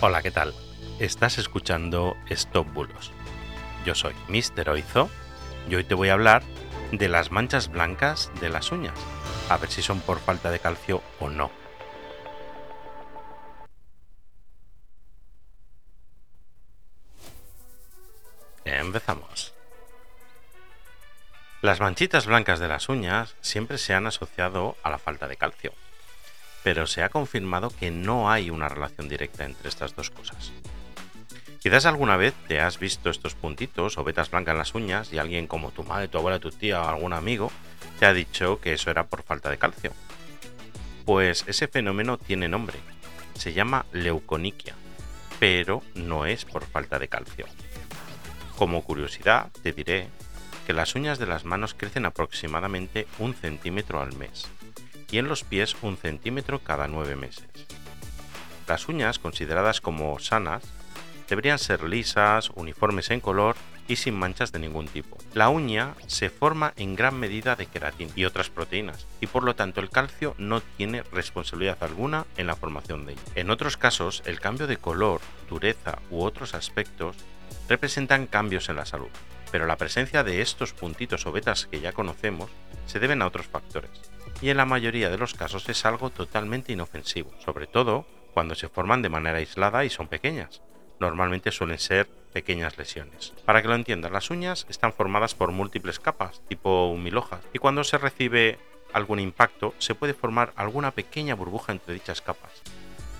Hola, ¿qué tal? Estás escuchando Stop Bulos. Yo soy Mr. Oizo y hoy te voy a hablar de las manchas blancas de las uñas, a ver si son por falta de calcio o no. Empezamos. Las manchitas blancas de las uñas siempre se han asociado a la falta de calcio, pero se ha confirmado que no hay una relación directa entre estas dos cosas. Quizás alguna vez te has visto estos puntitos o vetas blancas en las uñas y alguien como tu madre, tu abuela, tu tía o algún amigo te ha dicho que eso era por falta de calcio. Pues ese fenómeno tiene nombre, se llama leuconiquia, pero no es por falta de calcio. Como curiosidad, te diré que las uñas de las manos crecen aproximadamente un centímetro al mes y en los pies un centímetro cada nueve meses. Las uñas, consideradas como sanas, deberían ser lisas, uniformes en color y sin manchas de ningún tipo. La uña se forma en gran medida de queratina y otras proteínas, y por lo tanto el calcio no tiene responsabilidad alguna en la formación de ella. En otros casos, el cambio de color, dureza u otros aspectos representan cambios en la salud, pero la presencia de estos puntitos o vetas que ya conocemos se deben a otros factores, y en la mayoría de los casos es algo totalmente inofensivo, sobre todo cuando se forman de manera aislada y son pequeñas. Normalmente suelen ser pequeñas lesiones. Para que lo entiendas, las uñas están formadas por múltiples capas, tipo un hojas, y cuando se recibe algún impacto se puede formar alguna pequeña burbuja entre dichas capas.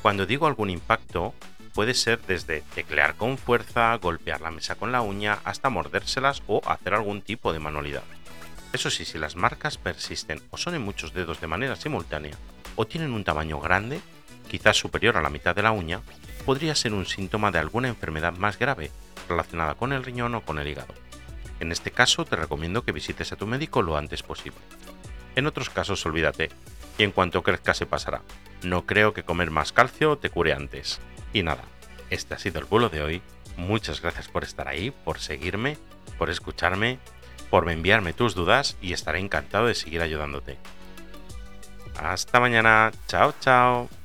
Cuando digo algún impacto, puede ser desde teclear con fuerza, golpear la mesa con la uña, hasta mordérselas o hacer algún tipo de manualidad. Eso sí, si las marcas persisten o son en muchos dedos de manera simultánea, o tienen un tamaño grande, quizás superior a la mitad de la uña, podría ser un síntoma de alguna enfermedad más grave relacionada con el riñón o con el hígado. En este caso te recomiendo que visites a tu médico lo antes posible. En otros casos olvídate, y en cuanto crezca se pasará. No creo que comer más calcio te cure antes. Y nada, este ha sido el vuelo de hoy. Muchas gracias por estar ahí, por seguirme, por escucharme, por enviarme tus dudas y estaré encantado de seguir ayudándote. Hasta mañana. Chao, chao.